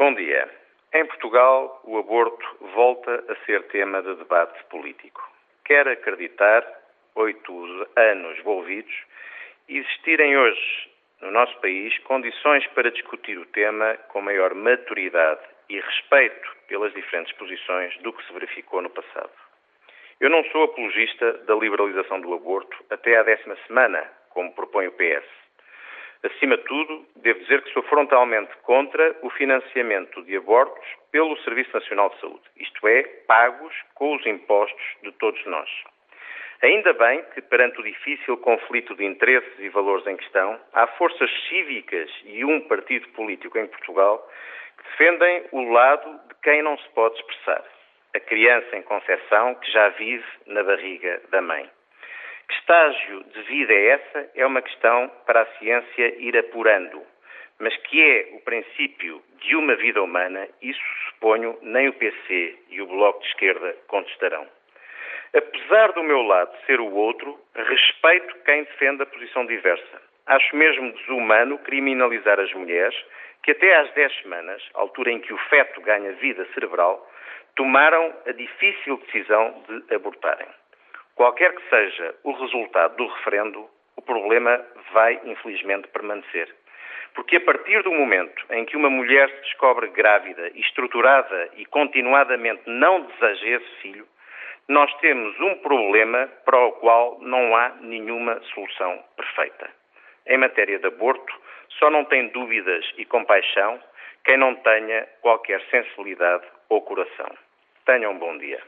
Bom dia. Em Portugal, o aborto volta a ser tema de debate político. Quer acreditar, oito anos envolvidos, existirem hoje no nosso país condições para discutir o tema com maior maturidade e respeito pelas diferentes posições do que se verificou no passado. Eu não sou apologista da liberalização do aborto até à décima semana, como propõe o PS. Acima de tudo, devo dizer que sou frontalmente contra o financiamento de abortos pelo Serviço Nacional de Saúde, isto é, pagos com os impostos de todos nós. Ainda bem que, perante o difícil conflito de interesses e valores em questão, há forças cívicas e um partido político em Portugal que defendem o lado de quem não se pode expressar, a criança em concepção que já vive na barriga da mãe. Estágio de vida é essa é uma questão para a ciência ir apurando. Mas que é o princípio de uma vida humana, isso suponho nem o PC e o Bloco de Esquerda contestarão. Apesar do meu lado ser o outro, respeito quem defende a posição diversa. Acho mesmo desumano criminalizar as mulheres que até às 10 semanas, altura em que o feto ganha vida cerebral, tomaram a difícil decisão de abortarem. Qualquer que seja o resultado do referendo, o problema vai, infelizmente, permanecer. Porque a partir do momento em que uma mulher se descobre grávida estruturada e continuadamente não deseja esse filho, nós temos um problema para o qual não há nenhuma solução perfeita. Em matéria de aborto, só não tem dúvidas e compaixão quem não tenha qualquer sensibilidade ou coração. Tenham um bom dia.